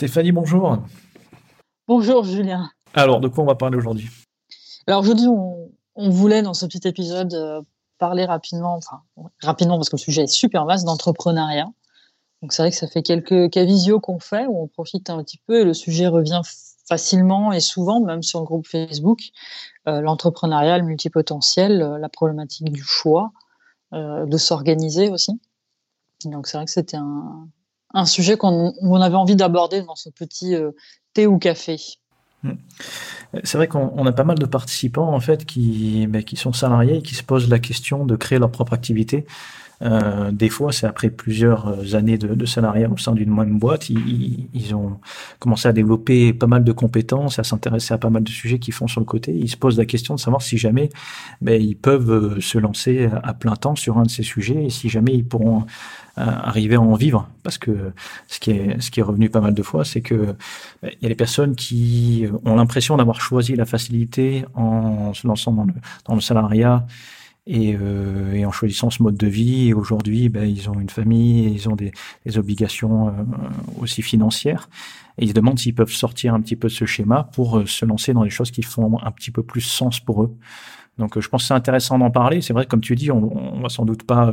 Stéphanie, bonjour. Bonjour Julien. Alors, de quoi on va parler aujourd'hui? Alors aujourd'hui, on, voulait dans ce petit épisode euh, parler rapidement, enfin rapidement parce que le sujet est super vaste, d'entrepreneuriat. Donc c'est vrai que ça fait quelques cas visio qu'on fait où on profite un petit peu et le sujet revient facilement et souvent, même sur le groupe Facebook, euh, l'entrepreneuriat, le multipotentiel, euh, la problématique du choix, de s'organiser aussi. Donc c'est vrai que c'était un, un sujet qu'on avait envie d'aborder dans ce petit euh, thé ou café. Hmm. C'est vrai qu'on a pas mal de participants en fait qui, ben, qui sont salariés et qui se posent la question de créer leur propre activité. Euh, des fois, c'est après plusieurs euh, années de, de salariat au sein d'une même boîte, ils, ont commencé à développer pas mal de compétences, à s'intéresser à pas mal de sujets qu'ils font sur le côté. Ils se posent la question de savoir si jamais ben, ils peuvent se lancer à plein temps sur un de ces sujets et si jamais ils pourront arriver à en vivre. Parce que ce qui est, ce qui est revenu pas mal de fois, c'est que ben, y a des personnes qui ont l'impression d'avoir choisi la facilité en se lançant dans le, dans le salariat et, euh, et, en choisissant ce mode de vie, aujourd'hui, ben, ils ont une famille, ils ont des, des obligations euh, aussi financières, et ils se demandent s'ils peuvent sortir un petit peu de ce schéma pour euh, se lancer dans des choses qui font un petit peu plus sens pour eux. Donc, je pense que c'est intéressant d'en parler. C'est vrai, comme tu dis, on, on va sans doute pas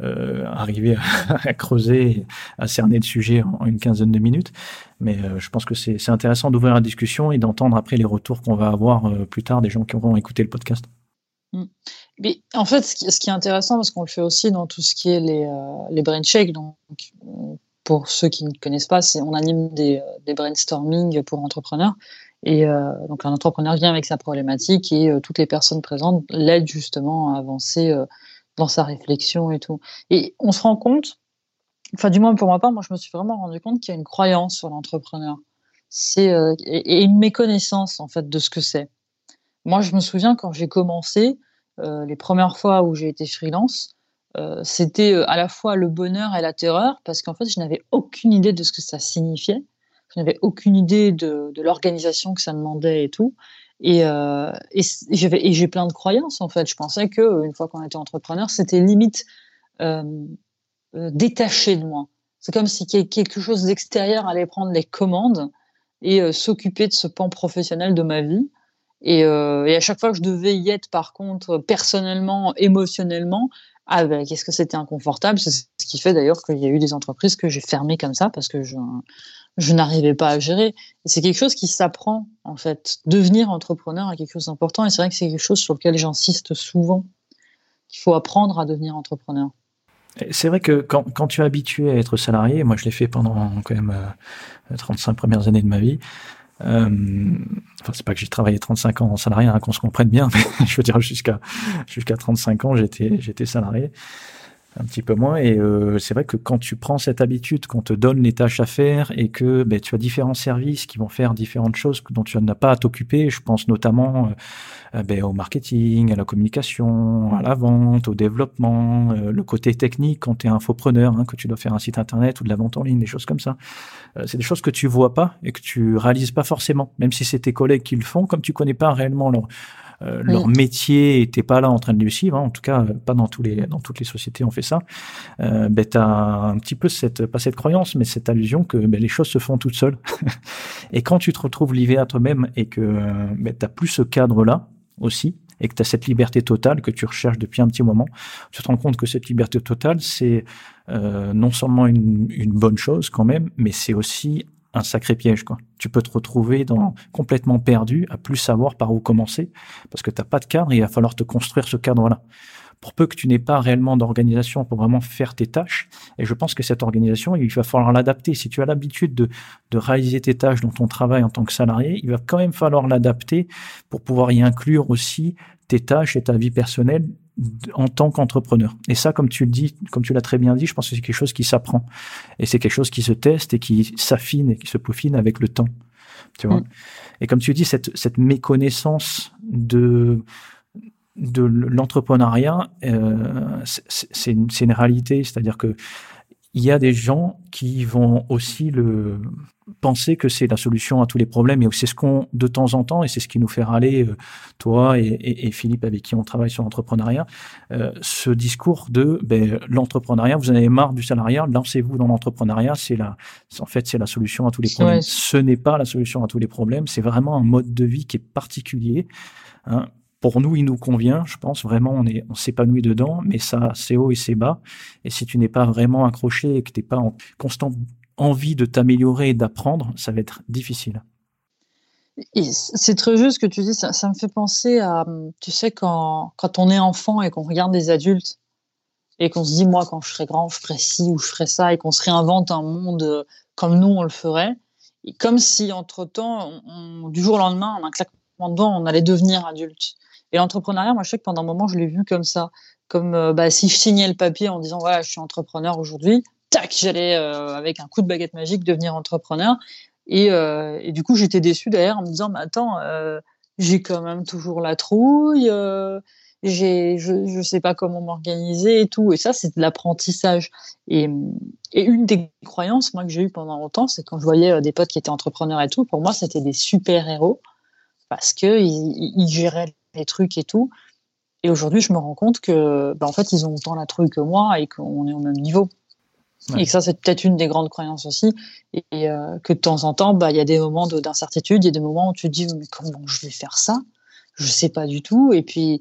euh, arriver à, creuser, à cerner le sujet en une quinzaine de minutes, mais je pense que c'est intéressant d'ouvrir la discussion et d'entendre après les retours qu'on va avoir plus tard des gens qui auront écouté le podcast. Mm. En fait, ce qui, est intéressant, parce qu'on le fait aussi dans tout ce qui est les, euh, brain shakes, donc pour ceux qui ne connaissent pas, on anime des, euh, des brainstorming pour entrepreneurs. Et euh, donc un entrepreneur vient avec sa problématique et euh, toutes les personnes présentes l'aident justement à avancer euh, dans sa réflexion et tout. Et on se rend compte, enfin du moins pour ma part, moi je me suis vraiment rendu compte qu'il y a une croyance sur l'entrepreneur. C'est et, une méconnaissance en fait de ce que c'est. Moi, je me souviens quand j'ai commencé, les premières fois où j'ai été freelance, c'était à la fois le bonheur et la terreur parce qu'en fait, je n'avais aucune idée de ce que ça signifiait. Je n'avais aucune idée de, l'organisation que ça demandait et tout. Et, euh, et, j'ai plein de croyances en fait. Je pensais que une fois qu'on était entrepreneur, c'était limite euh, euh, détaché de moi. C'est comme si quelque chose d'extérieur allait prendre les commandes et s'occuper de ce pan professionnel de ma vie. Euh, et, à chaque fois que je devais y être, par contre, personnellement, émotionnellement, ah ben, qu'est-ce que c'était inconfortable. C'est ce qui fait d'ailleurs qu'il y a eu des entreprises que j'ai fermées comme ça parce que je, je n'arrivais pas à gérer. C'est quelque chose qui s'apprend, en fait. Devenir entrepreneur est quelque chose d'important et c'est vrai que c'est quelque chose sur lequel j'insiste souvent, qu'il faut apprendre à devenir entrepreneur. C'est vrai que quand, quand, tu es habitué à être salarié, moi je l'ai fait pendant quand même euh, 35 premières années de ma vie, euh, enfin, c'est pas que j'ai travaillé 35 ans en salarié, hein, qu'on se comprenne bien, mais je veux dire jusqu'à jusqu'à 35 ans, j'étais j'étais salarié un petit peu moins. Et euh, c'est vrai que quand tu prends cette habitude, qu'on te donne les tâches à faire et que ben, tu as différents services qui vont faire différentes choses dont tu n'as pas à t'occuper, je pense notamment euh, euh, ben, au marketing, à la communication, à la vente, au développement, euh, le côté technique quand tu es infopreneur, hein, que tu dois faire un site internet ou de la vente en ligne, des choses comme ça. C'est des choses que tu vois pas et que tu réalises pas forcément, même si c'est tes collègues qui le font, comme tu connais pas réellement leur euh, leur métier était pas là en train de le suivre, hein. en tout cas pas dans tous les dans toutes les sociétés on fait ça. Euh, ben t'as un petit peu cette pas cette croyance mais cette allusion que ben, les choses se font toutes seules. et quand tu te retrouves livré à toi-même et que ben, t'as plus ce cadre là aussi et que tu as cette liberté totale que tu recherches depuis un petit moment, tu te rends compte que cette liberté totale, c'est euh, non seulement une, une, bonne chose quand même, mais c'est aussi un sacré piège. Quoi. Tu peux te retrouver dans, complètement perdu, à plus savoir par où commencer, parce que tu n'as pas de cadre et il va falloir te construire ce cadre-là. Pour peu que tu n'aies pas réellement d'organisation pour vraiment faire tes tâches, et je pense que cette organisation, il va falloir l'adapter. Si tu as l'habitude de, de réaliser tes tâches dans ton travail en tant que salarié, il va quand même falloir l'adapter pour pouvoir y inclure aussi tes tâches et ta vie personnelle en tant qu'entrepreneur. Et ça, comme tu le dis, comme tu l'as très bien dit, je pense que c'est quelque chose qui s'apprend. Et c'est quelque chose qui se teste et qui s'affine et qui se peaufine avec le temps. Tu vois? Mm. Et comme tu dis, cette, cette méconnaissance de, de l'entrepreneuriat, euh, c'est une, une, réalité. C'est-à-dire que il y a des gens qui vont aussi le penser que c'est la solution à tous les problèmes et c'est ce qu'on de temps en temps et c'est ce qui nous fait râler euh, toi et, Philippe avec qui on travaille sur l'entrepreneuriat euh, ce discours de ben, l'entrepreneuriat vous en avez marre du salariat lancez-vous dans l'entrepreneuriat c'est la en fait c'est la solution à tous les problèmes. ce n'est pas la solution à tous les problèmes c'est vraiment un mode de vie qui est particulier hein pour nous, il nous convient. Je pense vraiment, on est, on s'épanouit dedans, mais ça, c'est haut et c'est bas. Et si tu n'es pas vraiment accroché et que tu n'es pas en constante envie de t'améliorer et d'apprendre, ça va être difficile. C'est très juste ce que tu dis. Ça, me fait penser à, tu sais, quand, quand on est enfant et qu'on regarde des adultes et qu'on se dit, moi, quand je serai grand, je ferai ci ou je ferai ça et qu'on se réinvente un monde comme nous, on le ferait. Et comme si, entre-temps, du jour au lendemain, en un claquement de doigts, on allait devenir adulte. Et l'entrepreneuriat, moi, je sais que pendant un moment, je l'ai vu comme ça. Comme euh, bah, si je signais le papier en disant, voilà, je suis entrepreneur aujourd'hui, tac, j'allais, euh, avec un coup de baguette magique, devenir entrepreneur. Et, euh, et du coup, j'étais déçue d'ailleurs en me disant, mais attends, j'ai quand même toujours la trouille, j'ai, je ne sais pas comment m'organiser et tout. Et ça, c'est de l'apprentissage. Et, et, une des croyances, moi, que j'ai eues pendant longtemps, c'est quand je voyais des potes qui étaient entrepreneurs et tout, pour moi, c'était des super-héros parce qu'ils ils géraient les trucs et tout. Et aujourd'hui, je me rends compte que, bah, en fait, ils ont autant la truc que moi et qu'on est au même niveau. Et que ça, c'est peut-être une des grandes croyances aussi. Et, euh, que de temps en temps, bah, il y a des moments d'incertitude, il y a des moments où tu te dis, mais comment je vais faire ça? Je sais pas du tout. Et puis,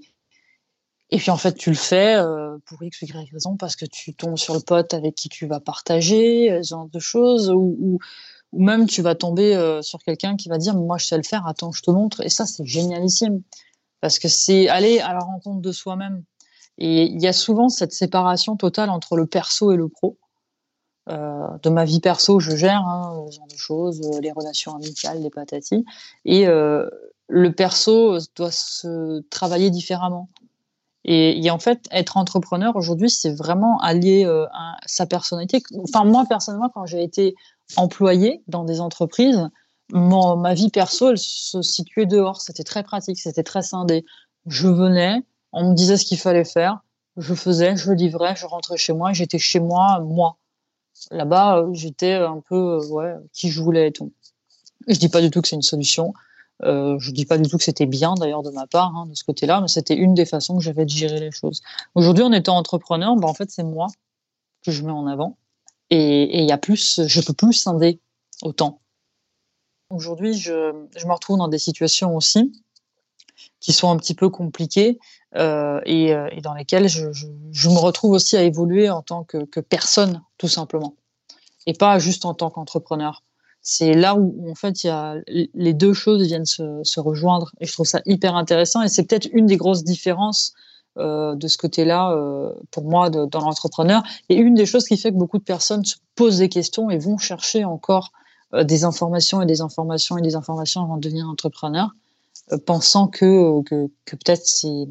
et puis en fait, tu le fais euh, pour X ou Y raison parce que tu tombes sur le pote avec qui tu vas partager, euh, ce genre de choses, ou, ou, ou même tu vas tomber euh, sur quelqu'un qui va dire, moi je sais le faire, attends, je te montre. Et ça, c'est génialissime parce que c'est aller à la rencontre de soi-même. Et il y a souvent cette séparation totale entre le perso et le pro. Euh, de ma vie perso, je gère hein, ce genre de choses, euh, les relations amicales, les patatis. Et le perso doit se travailler différemment. Et, en fait, être entrepreneur aujourd'hui, c'est vraiment allier sa personnalité. Enfin, moi, personnellement, quand j'ai été employé dans des entreprises, ma vie perso, elle se situait dehors. C'était très pratique, c'était très scindé. Je venais, on me disait ce qu'il fallait faire, je faisais, je livrais, je rentrais chez moi, j'étais chez moi, moi. Là-bas, j'étais un peu euh, ouais, qui je voulais et tout. je dis pas du tout que c'est une solution. Euh, je dis pas du tout que c'était bien d'ailleurs de ma part hein, de ce côté-là, mais c'était une des façons que j'avais de gérer les choses. Aujourd'hui, en étant entrepreneur, ben, en fait, c'est moi que je mets en avant. Et il y a plus, je peux plus scinder autant. Aujourd'hui, je, me retrouve dans des situations aussi qui sont un petit peu compliquées euh, euh, et, dans lesquelles je, me retrouve aussi à évoluer en tant que, personne, tout simplement, et pas juste en tant qu'entrepreneur. C'est là où, en fait, y a, les deux choses viennent se, rejoindre et je trouve ça hyper intéressant et c'est peut-être une des grosses différences euh, de ce côté-là pour moi dans l'entrepreneur et une des choses qui fait que beaucoup de personnes se posent des questions et vont chercher encore euh, des informations et des informations et des informations avant de devenir entrepreneur, euh, pensant que, que, peut-être c'est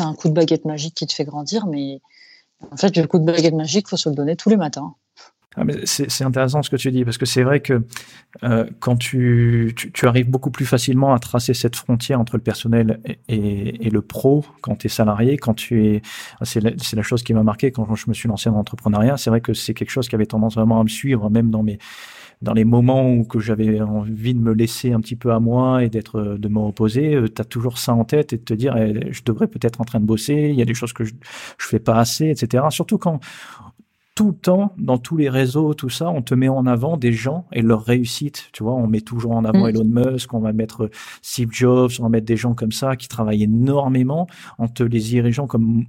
un coup de baguette magique qui te fait grandir, mais en fait, le coup de baguette magique, il faut se le donner tous les matins. Ah, c'est intéressant ce que tu dis, parce que c'est vrai que euh, quand tu, tu, arrives beaucoup plus facilement à tracer cette frontière entre le personnel et, le pro, quand tu es salarié, quand tu es... C'est la, la, chose qui m'a marqué quand je me suis lancé en entrepreneuriat, c'est vrai que c'est quelque chose qui avait tendance vraiment à me suivre, même dans mes dans les moments où que j'avais envie de me laisser un petit peu à moi et d'être de me reposer, euh, tu as toujours ça en tête et de te dire eh, je devrais peut-être en train de bosser, il y a des choses que je, je fais pas assez, etc. Surtout quand tout le temps, dans tous les réseaux, tout ça, on te met en avant des gens et leur réussite. Tu vois, on met toujours en avant mm. Elon Musk, on va mettre Steve Jobs, on va mettre des gens comme ça qui travaillent énormément en te les dirigeant comme,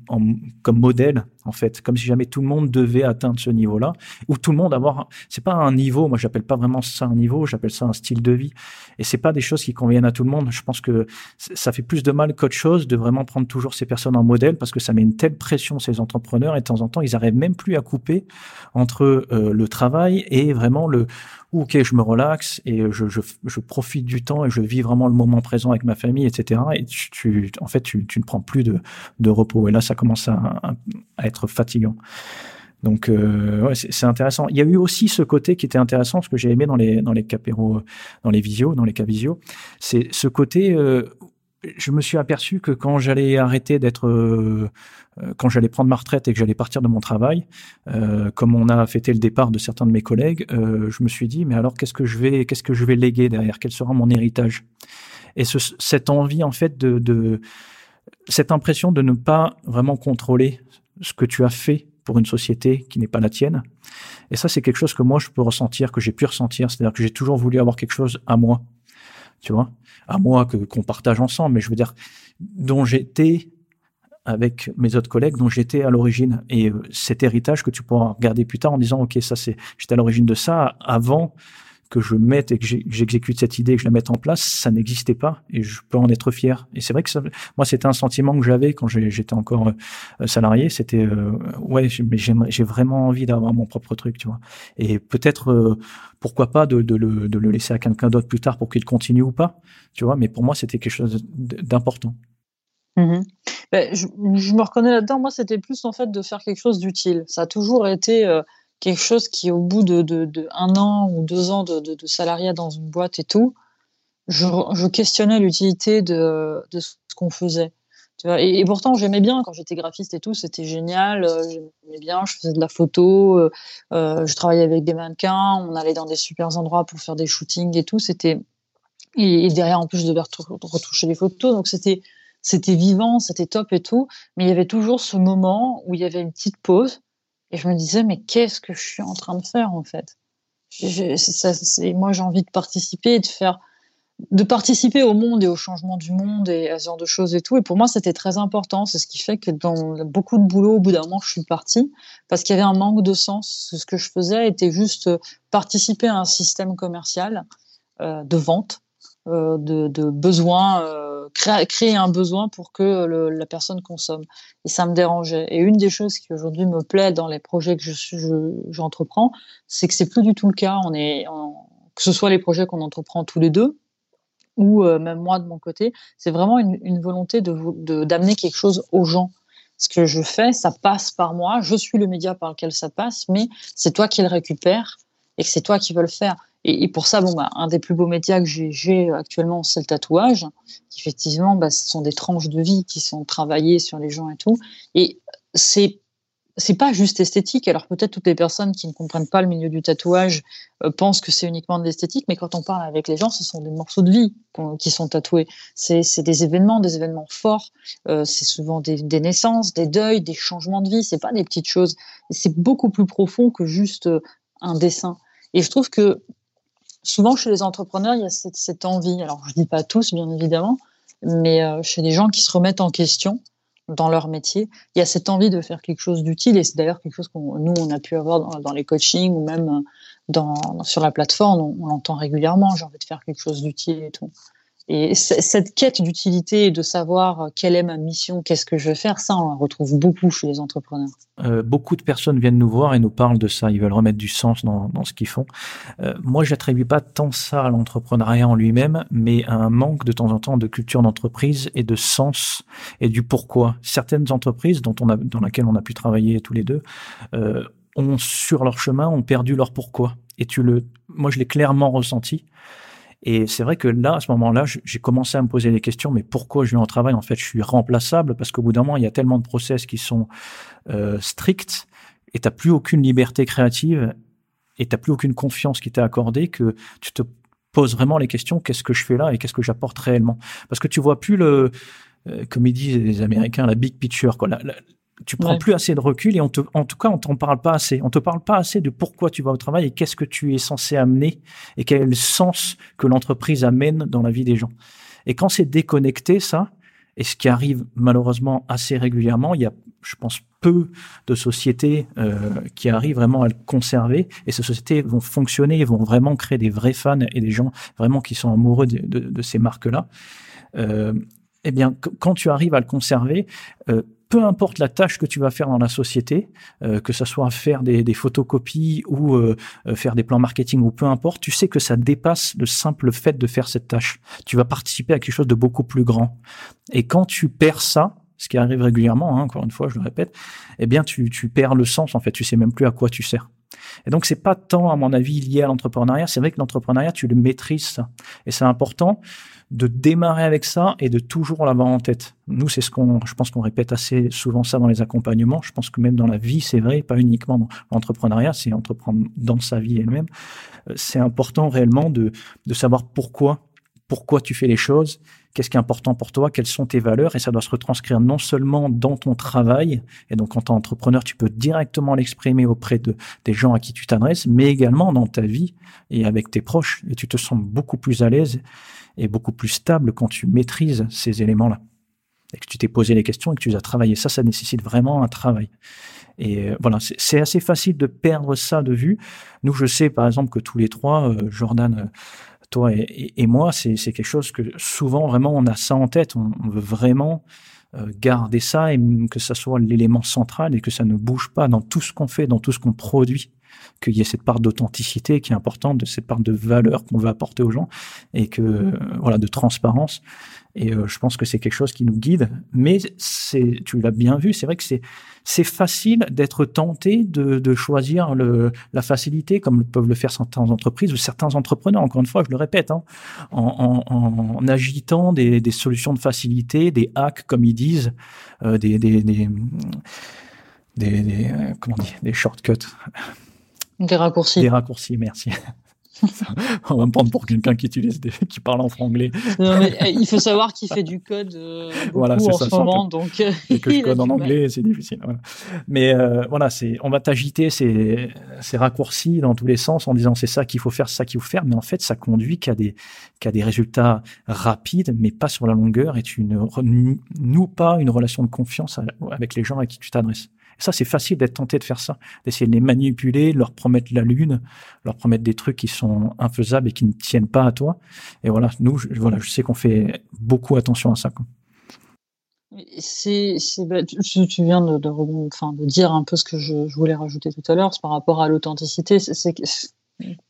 comme modèle en fait, comme si jamais tout le monde devait atteindre ce niveau-là, ou tout le monde avoir, c'est pas un niveau, moi j'appelle pas vraiment ça un niveau, j'appelle ça un style de vie, et c'est pas des choses qui conviennent à tout le monde. Je pense que ça fait plus de mal qu'autre chose de vraiment prendre toujours ces personnes en modèle, parce que ça met une telle pression ces entrepreneurs, et de temps en temps ils arrivent même plus à couper entre euh, le travail et vraiment le ok, je me relaxe et je, profite du temps et je vis vraiment le moment présent avec ma famille, etc. Et tu, en fait, tu, ne prends plus de, repos. Et là, ça commence à, être fatigant. Donc, euh, ouais, c'est intéressant. Il y a eu aussi ce côté qui était intéressant, ce que j'ai aimé dans les dans capéros, dans les visios, dans les cas visio, c'est ce côté. Euh, je me suis aperçu que quand j'allais arrêter d'être, euh, euh, quand j'allais prendre ma retraite et que j'allais partir de mon travail, euh, comme on a fêté le départ de certains de mes collègues, je me suis dit, mais alors qu'est-ce que je vais, qu'est-ce que je vais léguer derrière? Quel sera mon héritage? Et ce, cette envie, en fait, de, de, cette impression de ne pas vraiment contrôler ce que tu as fait pour une société qui n'est pas la tienne. Et ça, c'est quelque chose que moi, je peux ressentir, que j'ai pu ressentir. C'est-à-dire que j'ai toujours voulu avoir quelque chose à moi tu vois, à moi que qu'on partage ensemble, mais je veux dire dont j'étais avec mes autres collègues dont j'étais à l'origine. Et euh, cet héritage que tu pourras regarder plus tard en disant ok ça c'est j'étais à l'origine de ça avant que je mette et que j'exécute cette idée, que je la mette en place, ça n'existait pas et je peux en être fier. Et c'est vrai que moi, c'était un sentiment que j'avais quand j'étais encore euh, salarié. C'était euh, ouais, j'ai vraiment envie d'avoir mon propre truc, tu vois. Et peut-être euh, pourquoi pas de, le, laisser à quelqu'un d'autre plus tard pour qu'il continue ou pas, tu vois. Mais pour moi, c'était quelque chose d'important. Mmh ben, je, je, me reconnais là-dedans. Moi, c'était plus en fait de faire quelque chose d'utile. Ça a toujours été quelque chose qui, au bout de, de, un an ou deux ans de, de, salariat dans une boîte et tout, je, je questionnais l'utilité de, ce qu'on faisait. Tu vois et, pourtant, j'aimais bien quand j'étais graphiste et tout, c'était génial. Euh, j'aimais bien, je faisais de la photo, euh, euh, je travaillais avec des mannequins, on allait dans des super endroits pour faire des shootings et tout. C'était et, derrière, en plus, je devais retoucher les photos, donc c'était c'était vivant, c'était top et tout. Mais il y avait toujours ce moment où il y avait une petite pause et je me disais, mais qu'est-ce que je suis en train de faire en fait? Moi, j'ai envie de participer, de faire, de participer au monde et au changement du monde et à ce genre de choses et tout. Et pour moi, c'était très important. C'est ce qui fait que dans beaucoup de boulot, au bout d'un moment, je suis partie parce qu'il y avait un manque de sens. Ce que je faisais était juste participer à un système commercial euh, de vente euh, de, de besoin, euh, créer, un besoin pour que la personne consomme. Et ça me dérangeait. Et une des choses qui aujourd'hui me plaît dans les projets que je, j'entreprends, c'est que c'est plus du tout le cas. On est, que ce soit les projets qu'on entreprend tous les deux, ou euh, même moi de mon côté, c'est vraiment une, une volonté de, d'amener quelque chose aux gens. Ce que je fais, ça passe par moi, je suis le média par lequel ça passe, mais c'est toi qui le récupères et que c'est toi qui veux le faire. Et, pour ça, bon, bah, un des plus beaux médias que j'ai actuellement, c'est le tatouage. Effectivement, bah, ce sont des tranches de vie qui sont travaillées sur les gens et tout. Et c'est c'est pas juste esthétique. Alors peut-être toutes les personnes qui ne comprennent pas le milieu du tatouage euh, pensent que c'est uniquement de l'esthétique, mais quand on parle avec les gens, ce sont des morceaux de vie qui sont tatoués. C'est des événements, des événements forts. Euh, c'est souvent des, naissances, des deuils, des changements de vie. C'est pas des petites choses. C'est beaucoup plus profond que juste euh, un dessin. Et je trouve que souvent chez les entrepreneurs, il y a cette, envie. Alors, je ne dis pas tous, bien évidemment, mais euh, chez des gens qui se remettent en question dans leur métier, il y a cette envie de faire quelque chose d'utile. Et c'est d'ailleurs quelque chose qu'on nous, on a pu avoir dans, les coachings ou même euh, sur la plateforme. On l'entend régulièrement. J'ai envie de faire quelque chose d'utile et tout. Et cette quête d'utilité et de savoir euh, quelle est ma mission, qu'est-ce que je vais faire, ça, on la retrouve beaucoup chez les entrepreneurs. Euh, beaucoup de personnes viennent nous voir et nous parlent de ça. Ils veulent remettre du sens dans, ce qu'ils font. Euh, moi, j'attribue pas tant ça à l'entrepreneuriat en lui-même, mais à un manque de temps en temps de culture d'entreprise et de sens et du pourquoi. Certaines entreprises dont on a, dans lesquelles on a pu travailler tous les deux, euh, ont sur leur chemin ont perdu leur pourquoi. Et tu le, moi, je l'ai clairement ressenti. Et c'est vrai que là, à ce moment-là, j'ai commencé à me poser des questions, mais pourquoi je vais en travail? En fait, je suis remplaçable parce qu'au bout d'un moment, il y a tellement de process qui sont euh, stricts et tu plus aucune liberté créative et tu plus aucune confiance qui t'est accordée que tu te poses vraiment les questions, qu'est-ce que je fais là et qu'est-ce que j'apporte réellement? Parce que tu vois plus le, euh, comme ils disent les Américains, la big picture, quoi, tu prends plus assez de recul et on te, en tout cas, on t'en parle pas assez. On te parle pas assez de pourquoi tu vas au travail et qu'est-ce que tu es censé amener et quel est le sens que l'entreprise amène dans la vie des gens. Et quand c'est déconnecté, ça, et ce qui arrive malheureusement assez régulièrement, il y a, je pense, peu de sociétés euh, qui arrivent vraiment à le conserver. Et ces sociétés vont fonctionner, vont vraiment créer des vrais fans et des gens vraiment qui sont amoureux de, de, de ces marques-là. Euh, eh bien, quand tu arrives à le conserver, euh, peu importe la tâche que tu vas faire dans la société, euh, que ce soit faire des, des photocopies ou euh, euh, faire des plans marketing ou peu importe, tu sais que ça dépasse le simple fait de faire cette tâche. Tu vas participer à quelque chose de beaucoup plus grand. Et quand tu perds ça, ce qui arrive régulièrement, hein, encore une fois, je le répète, eh bien, tu, tu perds le sens, en fait. Tu sais même plus à quoi tu sers. Et donc, c'est pas tant, à mon avis, lié à l'entrepreneuriat. C'est vrai que l'entrepreneuriat, tu le maîtrises. Et c'est important de démarrer avec ça et de toujours l'avoir en tête. Nous, c'est ce qu'on, je pense qu'on répète assez souvent ça dans les accompagnements. Je pense que même dans la vie, c'est vrai, pas uniquement dans l'entrepreneuriat, c'est entreprendre dans sa vie elle-même. Euh, c'est important réellement de, de savoir pourquoi, pourquoi tu fais les choses, qu'est-ce qui est important pour toi, quelles sont tes valeurs, et ça doit se retranscrire non seulement dans ton travail, et donc en tant qu'entrepreneur, tu peux directement l'exprimer auprès de, des gens à qui tu t'adresses, mais également dans ta vie et avec tes proches, et tu te sens beaucoup plus à l'aise et beaucoup plus stable quand tu maîtrises ces éléments-là, et que tu t'es posé les questions et que tu les as travaillées. Ça, ça nécessite vraiment un travail. Et euh, voilà, c'est assez facile de perdre ça de vue. Nous, je sais par exemple que tous les trois, euh, Jordan, toi et, moi, c'est quelque chose que souvent, vraiment, on a ça en tête. On, veut vraiment euh, garder ça et que ça soit l'élément central et que ça ne bouge pas dans tout ce qu'on fait, dans tout ce qu'on produit. Qu'il y ait cette part d'authenticité qui est importante, de cette part de valeur qu'on veut apporter aux gens et que, voilà, de transparence. Et euh, je pense que c'est quelque chose qui nous guide. Mais c'est, tu l'as bien vu, c'est vrai que c'est facile d'être tenté de, choisir la facilité, comme peuvent le faire certaines entreprises ou certains entrepreneurs. Encore une fois, je le répète, hein, en, agitant des, solutions de facilité, des hacks, comme ils disent, euh, des, euh, comment des shortcuts. Des raccourcis. Des raccourcis, merci. on va me prendre pour quelqu'un qui utilise des, qui parle en franglais. Eh, il faut savoir qu'il fait du code euh, voilà, en ce moment, donc euh, et que je code en anglais, c'est difficile. Mais euh, voilà, c'est on va t'agiter ces, ces raccourcis dans tous les sens en disant c'est ça qu'il faut faire, c'est ça qu'il faut faire, mais en fait ça conduit qu'à des qu'à des résultats rapides, mais pas sur la longueur, et tu ne noues pas une relation de confiance avec les gens à qui tu t'adresses ça, c'est facile d'être tenté de faire ça, d'essayer de les manipuler, leur promettre la lune, leur promettre des trucs qui sont infaisables et qui ne tiennent pas à toi. Et voilà, nous, je, voilà, je sais qu'on fait beaucoup attention à ça. C'est, bah, tu, viens de, dire un peu ce que je, voulais rajouter tout à l'heure, par rapport à l'authenticité. C'est,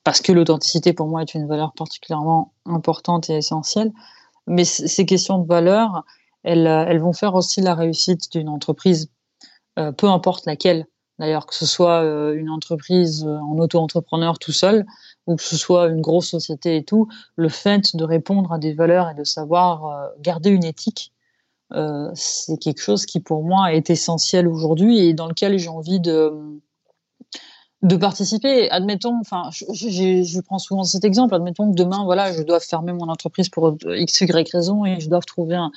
parce que l'authenticité pour moi est une valeur particulièrement importante et essentielle. Mais ces questions de valeur, elles, elles vont faire aussi la réussite d'une entreprise peu importe laquelle. D'ailleurs, que ce soit euh, une entreprise euh, en auto-entrepreneur tout seul ou que ce soit une grosse société et tout, le fait de répondre à des valeurs et de savoir garder une éthique, c'est quelque chose qui pour moi est essentiel aujourd'hui et dans lequel j'ai envie de participer. Admettons, enfin, je, prends souvent cet exemple. Admettons que demain, voilà, je dois fermer mon entreprise pour x y raison et je dois trouver un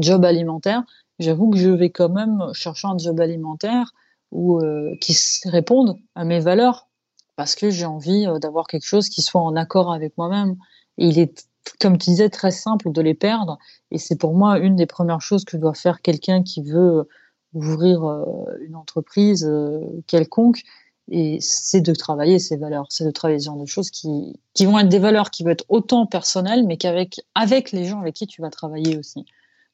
job alimentaire j'avoue que je vais quand même chercher un job alimentaire ou euh, qui réponde à mes valeurs parce que j'ai envie euh, d'avoir quelque chose qui soit en accord avec moi-même. Et il est, comme tu disais, très simple de les perdre. Et c'est pour moi une des premières choses que doit faire quelqu'un qui veut ouvrir euh, une entreprise quelconque. Et c'est de travailler ces valeurs, c'est de travailler ce genre de choses qui, qui vont être des valeurs qui vont être autant personnelles, mais qu'avec avec les gens avec qui tu vas travailler aussi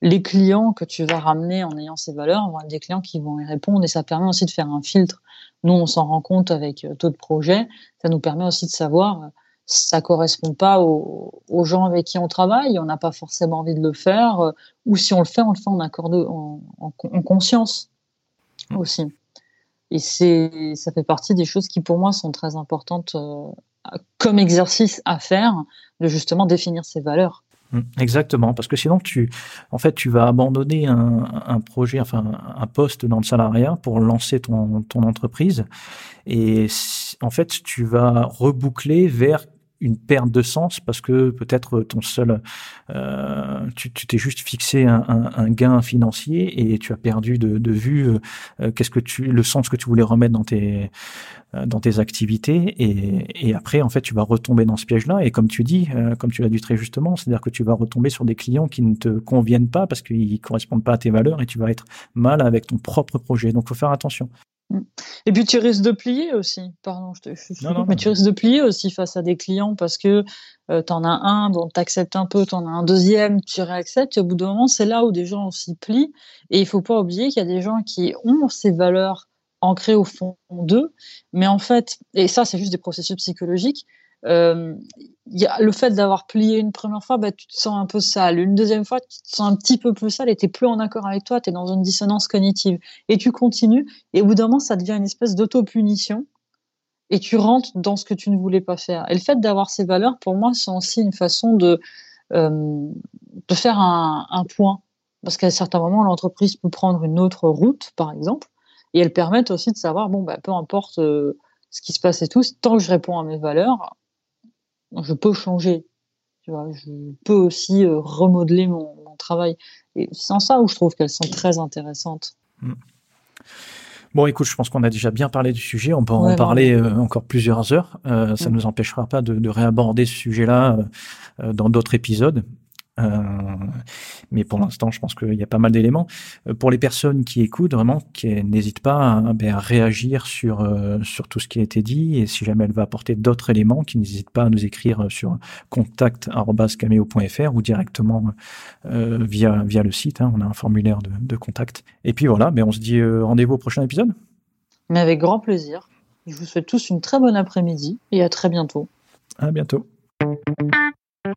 les clients que tu vas ramener en ayant ces valeurs vont être des clients qui vont y répondre et ça permet aussi de faire un filtre. Nous, on s'en rend compte avec euh, d'autres projets. Ça nous permet aussi de savoir euh, ça correspond pas aux, gens avec qui on travaille, on n'a pas forcément envie de le faire, euh, ou si on le fait, on le fait en accord en, en, conscience mmh. aussi. Et c'est, ça fait partie des choses qui pour moi sont très importantes comme exercice à faire, de justement définir ces valeurs. Mmh, exactement, parce que sinon tu, en fait, tu vas abandonner un, un, projet, enfin un poste dans le salariat pour lancer ton, ton entreprise, et en fait, tu vas reboucler vers une perte de sens parce que peut-être ton seul, euh, tu t'es juste fixé un, un, un, gain financier et tu as perdu de, de vue euh, qu'est-ce que tu, le sens que tu voulais remettre dans tes euh, dans tes activités et, et, après en fait tu vas retomber dans ce piège-là et comme tu dis, euh, comme tu l'as dit très justement, c'est-à-dire que tu vas retomber sur des clients qui ne te conviennent pas parce qu'ils correspondent pas à tes valeurs et tu vas être mal avec ton propre projet. Donc faut faire attention. Et puis tu risques de plier aussi, pardon, je te, non, non, mais tu risques de plier aussi face à des clients parce que euh, tu en as un dont tu acceptes un peu, tu en as un deuxième, tu réacceptes, et au bout d'un moment, c'est là où des gens s'y plient. Et il faut pas oublier qu'il y a des gens qui ont ces valeurs ancrées au fond d'eux, mais en fait, et ça c'est juste des processus psychologiques, euh, le fait d'avoir plié une première fois, bah, tu te sens un peu sale. Une deuxième fois, tu te sens un petit peu plus sale et tu plus en accord avec toi, tu es dans une dissonance cognitive. Et tu continues, et au bout d'un moment, ça devient une espèce d'auto-punition. et tu rentres dans ce que tu ne voulais pas faire. Et le fait d'avoir ces valeurs, pour moi, c'est aussi une façon de, euh, de faire un, un point. Parce qu'à certains moments, l'entreprise peut prendre une autre route, par exemple, et elles permettent aussi de savoir, bon, bah, peu importe euh, ce qui se passe et tout, tant que je réponds à mes valeurs, je peux changer. Tu vois, je peux aussi euh, remodeler mon, mon, travail. Et c'est en ça où je trouve qu'elles sont très intéressantes. Mmh. Bon, écoute, je pense qu'on a déjà bien parlé du sujet. On peut en parler euh, encore plusieurs heures. Euh, ça ne nous empêchera pas de, de réaborder ce sujet-là euh, dans d'autres épisodes. Euh, mais pour l'instant, je pense qu'il y a pas mal d'éléments. Euh, pour les personnes qui écoutent, vraiment, qui n'hésitent pas à, ben, à, réagir sur, euh, sur tout ce qui a été dit. Et si jamais elle va apporter d'autres éléments, qui n'hésitent pas à nous écrire sur contact.cameo.fr ou directement via, via le site. Hein, on a un formulaire de, de contact. Et puis voilà, ben, on se dit rendez-vous au prochain épisode. Mais avec grand plaisir. Je vous souhaite tous une très bonne après-midi et à très bientôt. À bientôt. あっ。